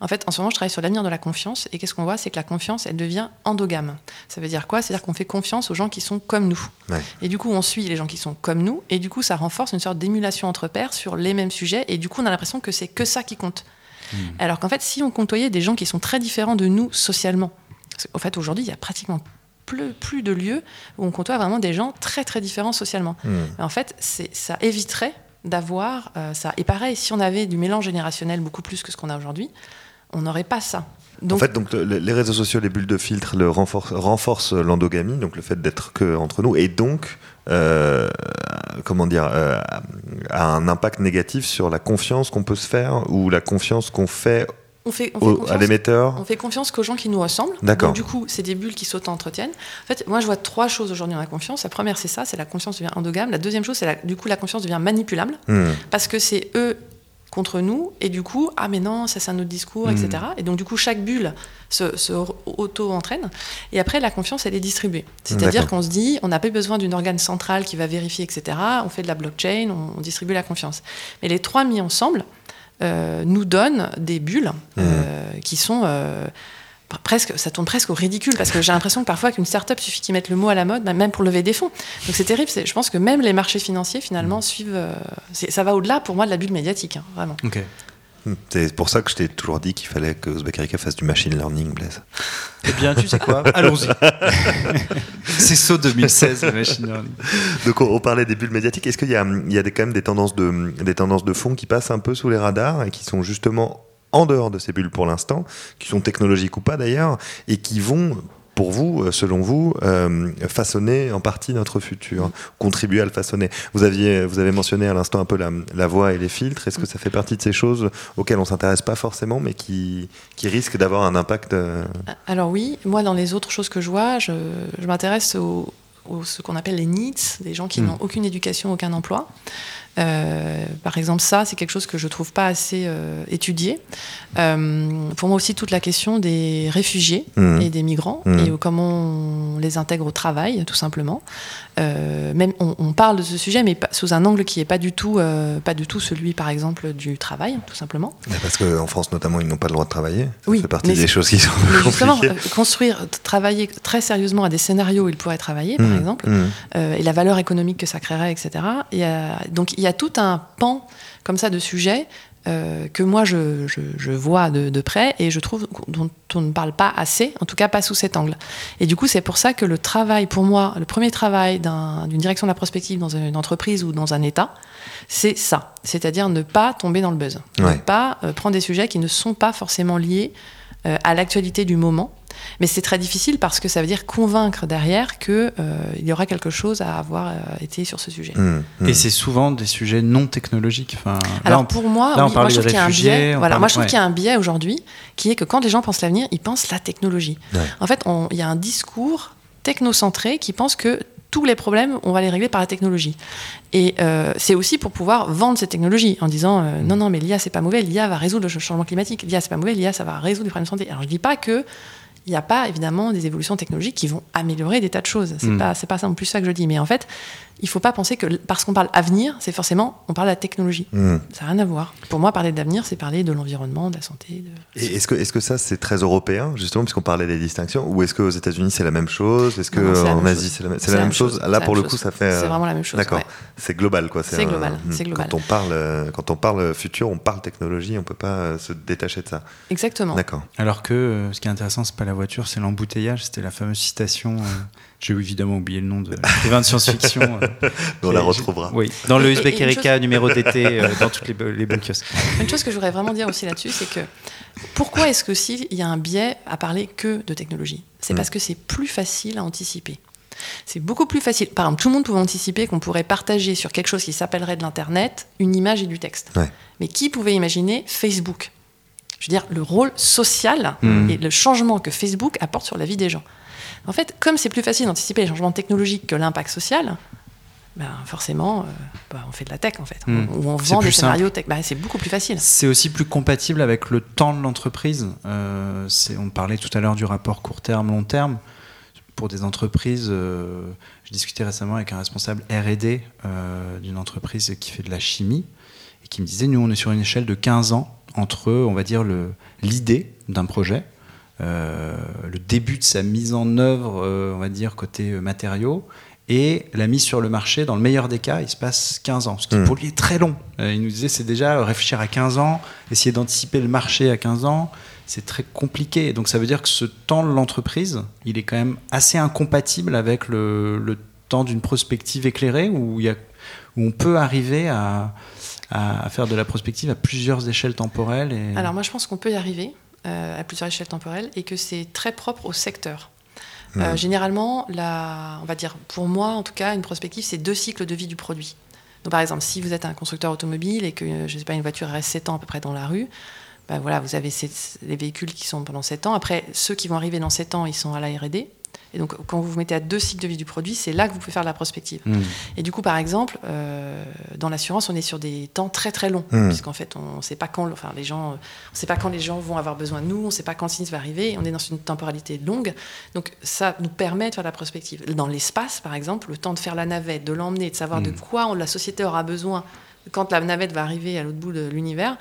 En fait, en ce moment, je travaille sur l'avenir de la confiance et qu'est-ce qu'on voit C'est que la confiance, elle devient endogame. Ça veut dire quoi? C'est-à-dire qu'on fait confiance aux gens qui sont comme nous. Ouais. Et du coup, on suit les gens qui sont comme nous et du coup, ça renforce une sorte d'émulation entre pairs sur les mêmes sujets et du coup, on a l'impression que c'est que ça qui compte. Mmh. Alors qu'en fait, si on côtoyait des gens qui sont très différents de nous socialement, en fait, aujourd'hui, il y a pratiquement plus, plus, de lieux où on côtoie vraiment des gens très très différents socialement. Mmh. En fait, ça éviterait d'avoir euh, ça. Et pareil, si on avait du mélange générationnel beaucoup plus que ce qu'on a aujourd'hui, on n'aurait pas ça. Donc, en fait, donc, les réseaux sociaux, les bulles de filtre le renforcent l'endogamie, donc le fait d'être que entre nous, et donc, euh, comment dire, euh, a un impact négatif sur la confiance qu'on peut se faire ou la confiance qu'on fait on fait, on au, à l'émetteur On fait confiance qu'aux gens qui nous ressemblent. D'accord. Donc, du coup, c'est des bulles qui s'auto-entretiennent. En fait, moi, je vois trois choses aujourd'hui dans la confiance. La première, c'est ça, c'est la confiance devient endogame. La deuxième chose, c'est du coup, la confiance devient manipulable. Mmh. Parce que c'est eux contre nous, et du coup, ah mais non, ça c'est un autre discours, mmh. etc. Et donc du coup, chaque bulle se, se auto-entraîne, et après la confiance, elle est distribuée. C'est-à-dire qu'on se dit, on n'a pas besoin d'une organe centrale qui va vérifier, etc. On fait de la blockchain, on, on distribue la confiance. Mais les trois mis ensemble nous donnent des bulles mmh. euh, qui sont... Euh, presque, ça tourne presque au ridicule parce que j'ai l'impression que parfois qu'une start-up suffit qu'ils mettent le mot à la mode, même pour lever des fonds. Donc c'est terrible. Je pense que même les marchés financiers finalement suivent. Euh, ça va au-delà pour moi de la bulle médiatique, hein, vraiment. Okay. C'est pour ça que je t'ai toujours dit qu'il fallait que Uzbek Erika fasse du machine learning, Blaise. Eh bien, tu sais quoi? Allons-y. (laughs) c'est saut 2016, le machine learning. Donc, on, on parlait des bulles médiatiques. Est-ce qu'il y a, il y a des, quand même des tendances, de, des tendances de fond qui passent un peu sous les radars et qui sont justement en dehors de ces bulles pour l'instant, qui sont technologiques ou pas d'ailleurs, et qui vont pour vous, selon vous, euh, façonner en partie notre futur, contribuer à le façonner. Vous, aviez, vous avez mentionné à l'instant un peu la, la, voix et les filtres. Est-ce que ça fait partie de ces choses auxquelles on ne s'intéresse pas forcément, mais qui, qui risquent d'avoir un impact euh... Alors oui, moi dans les autres choses que je vois, je, je m'intéresse aux, aux, ce qu'on appelle les needs, des gens qui mmh. n'ont aucune éducation, aucun emploi. Euh, par exemple, ça, c'est quelque chose que je trouve pas assez euh, étudié. Euh, pour moi aussi, toute la question des réfugiés Mmh. et des migrants mmh. et comment on les intègre au travail, tout simplement. Même on, on, parle de ce sujet, mais pas, sous un angle qui est pas du tout, pas du tout celui, par exemple, du travail, tout simplement. Mais parce qu'en France, notamment, ils n'ont pas le droit de travailler. Oui, ça fait partie des choses qui sont justement construire, travailler très sérieusement à des scénarios où ils pourraient travailler, par Mmh. exemple, et la valeur économique que ça créerait, etc. Et, donc il y a tout un pan comme ça de sujets euh, que moi je, je, je vois de, de, près et je trouve dont on ne parle pas assez, en tout cas pas sous cet angle. Et du coup, c'est pour ça que le travail, pour moi, le premier travail d'une un, direction de la prospective dans une entreprise ou dans un État, c'est ça. C'est-à-dire ne pas tomber dans le buzz. Ouais. Ne pas euh, prendre des sujets qui ne sont pas forcément liés euh, à l'actualité du moment. Mais c'est très difficile parce que ça veut dire convaincre derrière qu'il euh, y aura quelque chose à avoir euh, été sur ce sujet. Mmh, mmh. Et c'est souvent des sujets non technologiques. Enfin, Alors là, on, pour moi, là, oui, moi je trouve qu'il y a un biais. Voilà, parle, moi je trouve ouais. qu'il y a un biais aujourd'hui qui est que quand les gens pensent l'avenir, ils pensent la technologie. Ouais. En fait, il y a un discours technocentré qui pense que tous les problèmes, on va les régler par la technologie. Et euh, c'est aussi pour pouvoir vendre ces technologies en disant euh, non, non, mais l'IA c'est pas mauvais, l'IA va résoudre le changement climatique, l'IA c'est pas mauvais, l'IA ça va résoudre les problèmes de santé. Alors je dis pas que il n'y a pas évidemment des évolutions technologiques qui vont améliorer des tas de choses. C'est Mm. pas c'est pas ça non plus ça que je dis. Mais en fait, il faut pas penser que parce qu'on parle avenir, c'est forcément on parle de la technologie. Mmh. Ça n'a rien à voir. Pour moi, parler d'avenir, c'est parler de l'environnement, de la santé. De... Et est-ce que, est-ce que ça, c'est très européen, justement, puisqu'on parlait des distinctions Ou est-ce qu'aux États-Unis, c'est la même chose? Est-ce qu'en Asie, c'est la, même, la même chose, Là, pour le coup, ça fait. C'est vraiment la même chose. D'accord. Ouais. C'est global, quoi. C'est global. Un, c'est global. Quand on, parle, euh, quand on parle futur, on parle technologie, on peut pas euh, se détacher de ça. Exactement. D'accord. Alors que euh, ce qui est intéressant, c'est pas la voiture, c'est l'embouteillage. C'était la fameuse citation. J'ai évidemment oublié le nom de l'écrivain de science-fiction. (laughs) On la retrouvera. Oui, dans le Uzbek Erika numéro d'été, dans toutes les, les bonnes kiosques. Une chose que je voudrais vraiment dire aussi là-dessus, c'est que pourquoi est-ce que s'il y a un biais à parler que de technologie? C'est mm. parce que c'est plus facile à anticiper. C'est beaucoup plus facile. Par exemple, tout le monde pouvait anticiper qu'on pourrait partager sur quelque chose qui s'appellerait de l'Internet une image et du texte. Mais qui pouvait imaginer Facebook? Je veux dire, le rôle social mm. et le changement que Facebook apporte sur la vie des gens. En fait, comme c'est plus facile d'anticiper les changements technologiques que l'impact social, ben forcément, euh, bah, on fait de la tech en fait. Hmm. Ou on vend des scénarios tech. Ben, c'est beaucoup plus facile. C'est aussi plus compatible avec le temps de l'entreprise. Euh, on parlait tout à l'heure du rapport court terme, long terme. Pour des entreprises, euh, je discutais récemment avec un responsable RD d'une entreprise qui fait de la chimie et qui me disait nous, on est sur une échelle de 15 ans entre, on va dire, l'idée d'un projet, le début de sa mise en œuvre, on va dire, côté matériaux, et la mise sur le marché, dans le meilleur des cas, il se passe 15 ans, ce qui hmm. pour lui est très long. Euh, il nous disait c'est déjà réfléchir à 15 ans, essayer d'anticiper le marché à 15 ans, c'est très compliqué. Donc ça veut dire que ce temps de l'entreprise, il est quand même assez incompatible avec le, temps d'une prospective éclairée, où, il y a, où on peut arriver à, à, faire de la prospective à plusieurs échelles temporelles. Et... Alors moi je pense qu'on peut y arriver euh, à plusieurs échelles temporelles et que c'est très propre au secteur. Euh, généralement, la, on va dire, pour moi en tout cas, une prospective, c'est deux cycles de vie du produit. Donc, par exemple, si vous êtes un constructeur automobile et que, je sais pas, une voiture reste 7 ans à peu près dans la rue, ben voilà, vous avez les véhicules qui sont pendant 7 ans. Après, ceux qui vont arriver dans 7 ans, ils sont à la R&D. Et donc, quand vous vous mettez à deux cycles de vie du produit, c'est là que vous pouvez faire de la prospective. Hmm. Et du coup, par exemple, euh, dans l'assurance, on est sur des temps très très longs, mmh. puisqu'en fait, on ne sait pas quand, enfin, les gens, on sait pas quand les gens vont avoir besoin de nous, on ne sait pas quand le sinistre va arriver. On est dans une temporalité longue, donc ça nous permet de faire de la prospective. Dans l'espace, par exemple, le temps de faire la navette, de l'emmener, de savoir de hmm. quoi la société aura besoin quand la navette va arriver à l'autre bout de l'univers,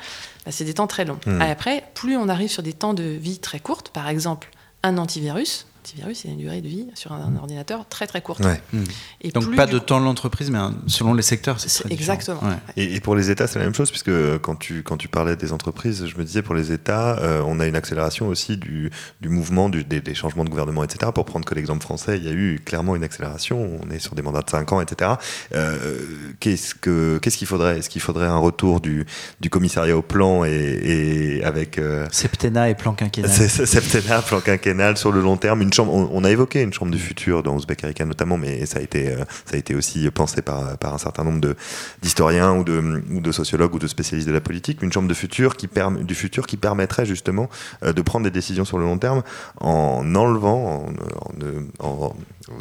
bah, c'est des temps très longs. Hmm. après, plus on arrive sur des temps de vie très courtes, par exemple un antivirus, antivirus, c'est une durée de vie sur un, ordinateur très très courte. Hmm. Et Donc pas de temps de l'entreprise, mais selon les secteurs, c'est Exactement. Et, pour les États, c'est la même chose, puisque quand tu, quand tu parlais des entreprises, je me disais pour les États, euh, on a une accélération aussi du, du mouvement, du, des, changements de gouvernement, etc. Pour prendre que l'exemple français, il y a eu clairement une accélération, on est sur des mandats de 5 ans, etc. Euh, qu'est-ce qu'il faudrait? Est-ce qu'il faudrait un retour du, du commissariat au plan et, avec... Euh, septennat et plan quinquennal. (laughs) Septennat, plan quinquennal sur le long terme, une on, a évoqué une chambre du futur dans Ouzbek Erika notamment, mais ça a été, euh, ça a été aussi pensé par, un certain nombre d'historiens ou de, sociologues ou de spécialistes de la politique, une chambre du futur qui permettrait justement euh, de prendre des décisions sur le long terme en enlevant, en,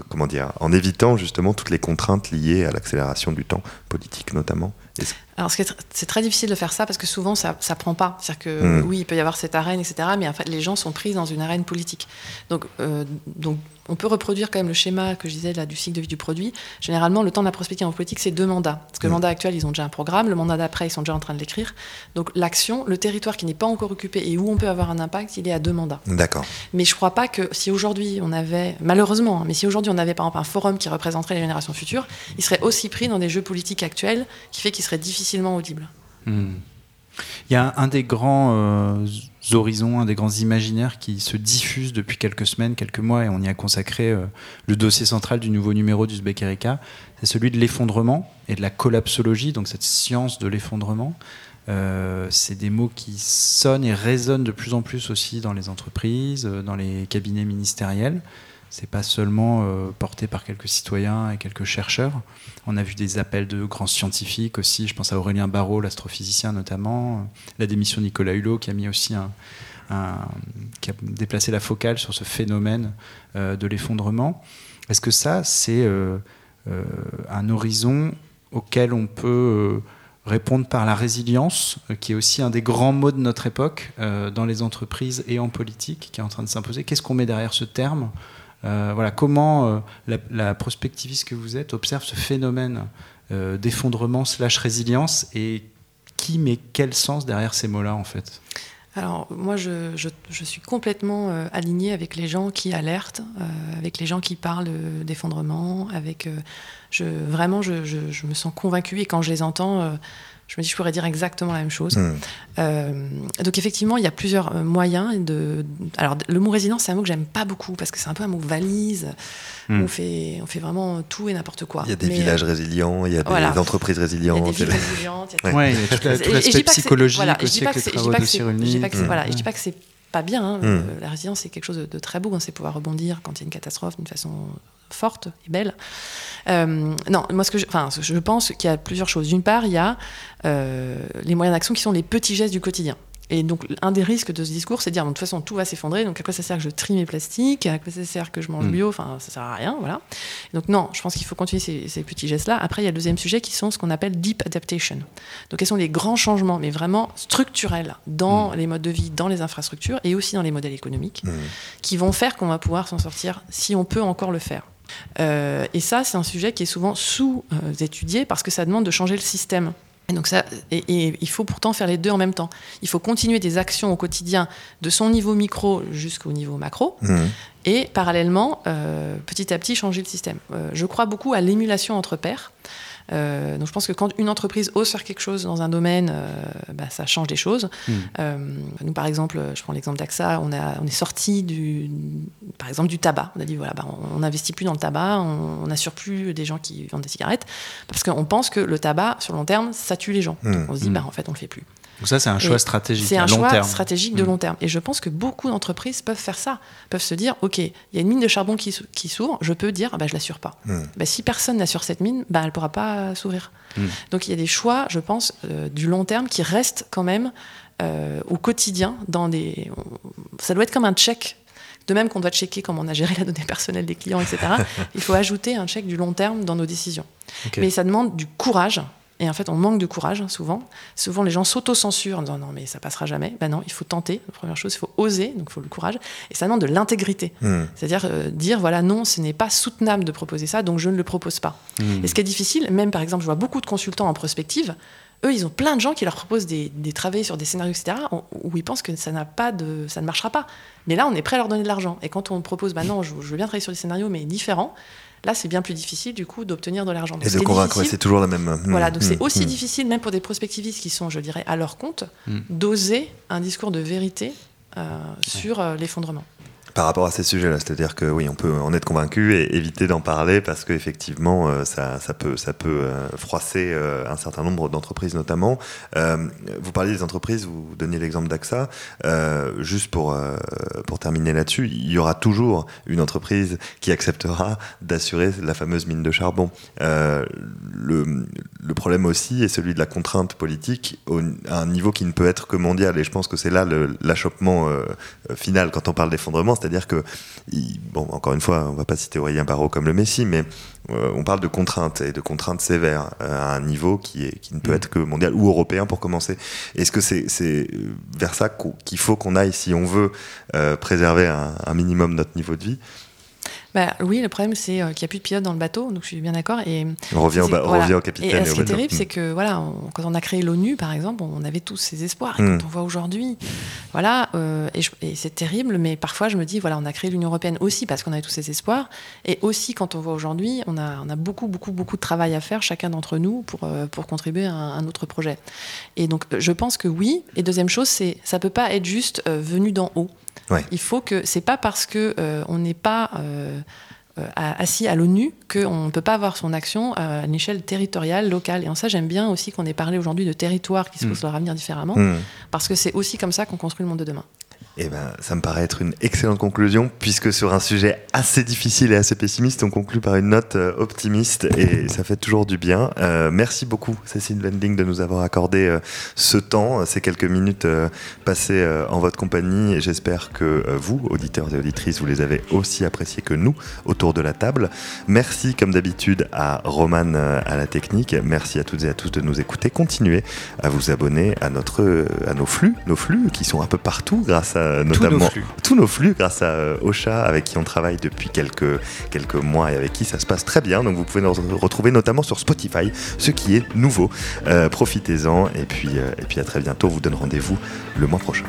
comment dire, en évitant justement toutes les contraintes liées à l'accélération du temps politique notamment. Alors, c'est très difficile de faire ça parce que souvent, ça ne prend pas. C'est-à-dire que hmm. oui, il peut y avoir cette arène, etc., mais en fait, les gens sont pris dans une arène politique. Donc, euh, donc on peut reproduire quand même le schéma que je disais là, du cycle de vie du produit. Généralement, le temps de la prospective en politique, c'est deux mandats. Parce que le mandat actuel, ils ont déjà un programme, le mandat d'après, ils sont déjà en train de l'écrire. Donc l'action, le territoire qui n'est pas encore occupé et où on peut avoir un impact, il est à deux mandats. D'accord. Mais je ne crois pas que si aujourd'hui on avait, malheureusement, hein, mais si aujourd'hui on avait par exemple un forum qui représenterait les générations futures, il serait aussi pris dans des jeux politiques actuels qui fait qu'il serait difficilement audible. Hmm. Il y a un des grands euh, horizons, un des grands imaginaires qui se diffuse depuis quelques semaines, quelques mois, et on y a consacré euh, le dossier central du nouveau numéro du Erika, c'est celui de l'effondrement et de la collapsologie, donc cette science de l'effondrement. Euh, c'est des mots qui sonnent et résonnent de plus en plus aussi dans les entreprises, dans les cabinets ministériels c'est pas seulement euh, porté par quelques citoyens et quelques chercheurs. On a vu des appels de grands scientifiques aussi. Je pense à Aurélien Barraud, l'astrophysicien notamment. La démission de Nicolas Hulot qui a mis aussi qui a déplacé la focale sur ce phénomène euh, de l'effondrement. Est-ce que ça, c'est euh, un horizon auquel on peut répondre par la résilience, qui est aussi un des grands mots de notre époque dans les entreprises et en politique, qui est en train de s'imposer? Qu'est-ce qu'on met derrière ce terme voilà, comment euh, la, prospectiviste que vous êtes observe ce phénomène euh, d'effondrement slash résilience et qui met quel sens derrière ces mots-là en fait? Alors moi, je, suis complètement alignée avec les gens qui alertent, avec les gens qui parlent d'effondrement, avec je, vraiment, je, me sens convaincue et quand je les entends, Je me dis, je pourrais dire exactement la même chose. Euh, donc effectivement, il y a plusieurs euh, moyens de. Alors le mot résilience, c'est un mot que j'aime pas beaucoup parce que c'est un peu un mot valise. On fait, on fait vraiment tout et n'importe quoi. Il y a des villages résilients, il y a des entreprises résilientes. Il y a des villes résilientes. Il y a, (laughs) tout l'aspect psychologique voilà, aussi avec les travaux de Je dis pas que c'est pas bien. Hein. Hmm. La résilience, c'est quelque chose de, très beau. Hein. C'est pouvoir rebondir quand il y a une catastrophe d'une façon forte et belle. Euh, non, moi, ce que je, enfin, je pense qu'il y a plusieurs choses. D'une part, il y a euh, les moyens d'action qui sont les petits gestes du quotidien. Et donc, un des risques de ce discours, c'est de dire, de toute façon, tout va s'effondrer, donc à quoi ça sert que je trie mes plastiques, à quoi ça sert que je mange mm. bio, enfin, ça sert à rien, voilà. Donc, non, je pense qu'il faut continuer ces, petits gestes-là. Après, il y a le deuxième sujet qui sont ce qu'on appelle deep adaptation. Donc, quels sont les grands changements, mais vraiment structurels, dans mm. les modes de vie, dans les infrastructures et aussi dans les modèles économiques, mm. qui vont faire qu'on va pouvoir s'en sortir si on peut encore le faire. Euh, et ça, c'est un sujet qui est souvent sous-étudié parce que ça demande de changer le système. Et donc ça, et, il faut pourtant faire les deux en même temps. Il faut continuer des actions au quotidien de son niveau micro jusqu'au niveau macro, mmh. et parallèlement, euh, petit à petit, changer le système. Euh, je crois beaucoup à l'émulation entre pairs. Euh, donc je pense que quand une entreprise ose faire quelque chose dans un domaine, euh, bah, ça change des choses. Hmm. Euh, nous, par exemple, je prends l'exemple d'AXA, on, on est sorti du, par exemple, du tabac. On a dit voilà, bah, on n'investit plus dans le tabac, on n'assure plus des gens qui vendent des cigarettes, parce qu'on pense que le tabac, sur le long terme, ça tue les gens. Hmm. Donc on se dit, hmm. bah, en fait, on le fait plus. Donc ça, c'est un choix stratégique C'est un long choix stratégique de long terme. Et je pense que beaucoup d'entreprises peuvent faire ça, peuvent se dire, OK, il y a une mine de charbon qui, qui s'ouvre, je peux dire, bah, je l'assure pas. Bah, si personne n'assure cette mine, bah, elle pourra pas s'ouvrir. Donc il y a des choix, je pense, euh, du long terme qui restent quand même euh, au quotidien. Dans des... Ça doit être comme un check de même qu'on doit checker comment on a géré la donnée personnelle des clients, etc., (laughs) il faut ajouter un check du long terme dans nos décisions. Mais ça demande du courage, et en fait, on manque de courage souvent. Souvent, les gens s'auto-censurent en disant non, mais ça passera jamais. Ben non, il faut tenter. La première chose, il faut oser, donc il faut le courage. Et ça demande de l'intégrité. Hmm. C'est-à-dire euh, dire voilà, non, ce n'est pas soutenable de proposer ça, donc je ne le propose pas. Hmm. Et ce qui est difficile, même par exemple, je vois beaucoup de consultants en prospective. Eux, ils ont plein de gens qui leur proposent des, des travaux sur des scénarios, etc., où ils pensent que ça, n'a pas de, ça ne marchera pas. Mais là, on est prêt à leur donner de l'argent. Et quand on propose, bah non, je, je veux bien travailler sur des scénarios, mais différents, Là, c'est bien plus difficile, du coup, d'obtenir de l'argent. Et de convaincre, c'est toujours la même. Hmm, voilà, donc c'est hmm, aussi hmm. difficile, même pour des prospectivistes qui sont, je dirais, à leur compte, d'oser un discours de vérité euh, sur euh, l'effondrement par rapport à ces sujets-là. C'est-à-dire que oui, on peut en être convaincu et éviter d'en parler parce qu'effectivement, euh, ça, peut, euh, froisser euh, un certain nombre d'entreprises notamment. vous parliez des entreprises, vous donniez l'exemple d'AXA. juste pour, terminer là-dessus, il y aura toujours une entreprise qui acceptera d'assurer la fameuse mine de charbon. le problème aussi est celui de la contrainte politique à un niveau qui ne peut être que mondial. Et je pense que c'est là l'achoppement final quand on parle d'effondrement c'est-à-dire que, bon, encore une fois, on ne va pas citer Aurélien Barraud comme le Messie, mais euh, on parle de contraintes et de contraintes sévères euh, à un niveau qui, est, qui ne peut mm. être que mondial ou européen pour commencer. Est-ce que c'est vers ça qu'il faut qu'on aille si on veut euh, préserver un minimum notre niveau de vie? Bah, oui, le problème, c'est euh, qu'il n'y a plus de pilotes dans le bateau, donc je suis bien d'accord. Et on revient, au, capitaine. Et, ce qui est terrible, c'est que voilà, quand on a créé l'ONU, par exemple, on avait tous ces espoirs. Et hmm. quand on voit aujourd'hui, voilà, euh, et, c'est terrible, mais parfois je me dis, voilà, on a créé l'Union européenne aussi parce qu'on avait tous ces espoirs, et aussi quand on voit aujourd'hui, on a, on a beaucoup, beaucoup, beaucoup de travail à faire, chacun d'entre nous, pour, euh, pour contribuer à un, autre projet. Et donc, je pense que oui. Et deuxième chose, c'est ça peut pas être juste venu d'en haut. Il faut que c'est pas parce que euh, on n'est pas euh, euh, assis à l'ONU qu'on ne peut pas avoir son action à une échelle territoriale, locale. Et en ça, j'aime bien aussi qu'on ait parlé aujourd'hui de territoires qui se mm. posent leur avenir différemment, mm. parce que c'est aussi comme ça qu'on construit le monde de demain. Eh ben, ça me paraît être une excellente conclusion, puisque sur un sujet assez difficile et assez pessimiste, on conclut par une note euh, optimiste, et ça fait toujours du bien. Euh, merci beaucoup, Cécile Wendling, de nous avoir accordé euh, ce temps, ces quelques minutes passées en votre compagnie, et j'espère que vous, auditeurs et auditrices, vous les avez aussi appréciés que nous autour de la table. Merci, comme d'habitude, à Romane à la technique. Merci à toutes et à tous de nous écouter. Continuez à vous abonner à, notre, à nos flux, nos flux qui sont un peu partout grâce à notamment tous nos, flux grâce à euh, Ocha avec qui on travaille depuis quelques, quelques mois et avec qui ça se passe très bien. Donc vous pouvez nous retrouver notamment sur Spotify, ce qui est nouveau. Euh, profitez-en et puis, euh, et puis à très bientôt. On vous donne rendez-vous le mois prochain.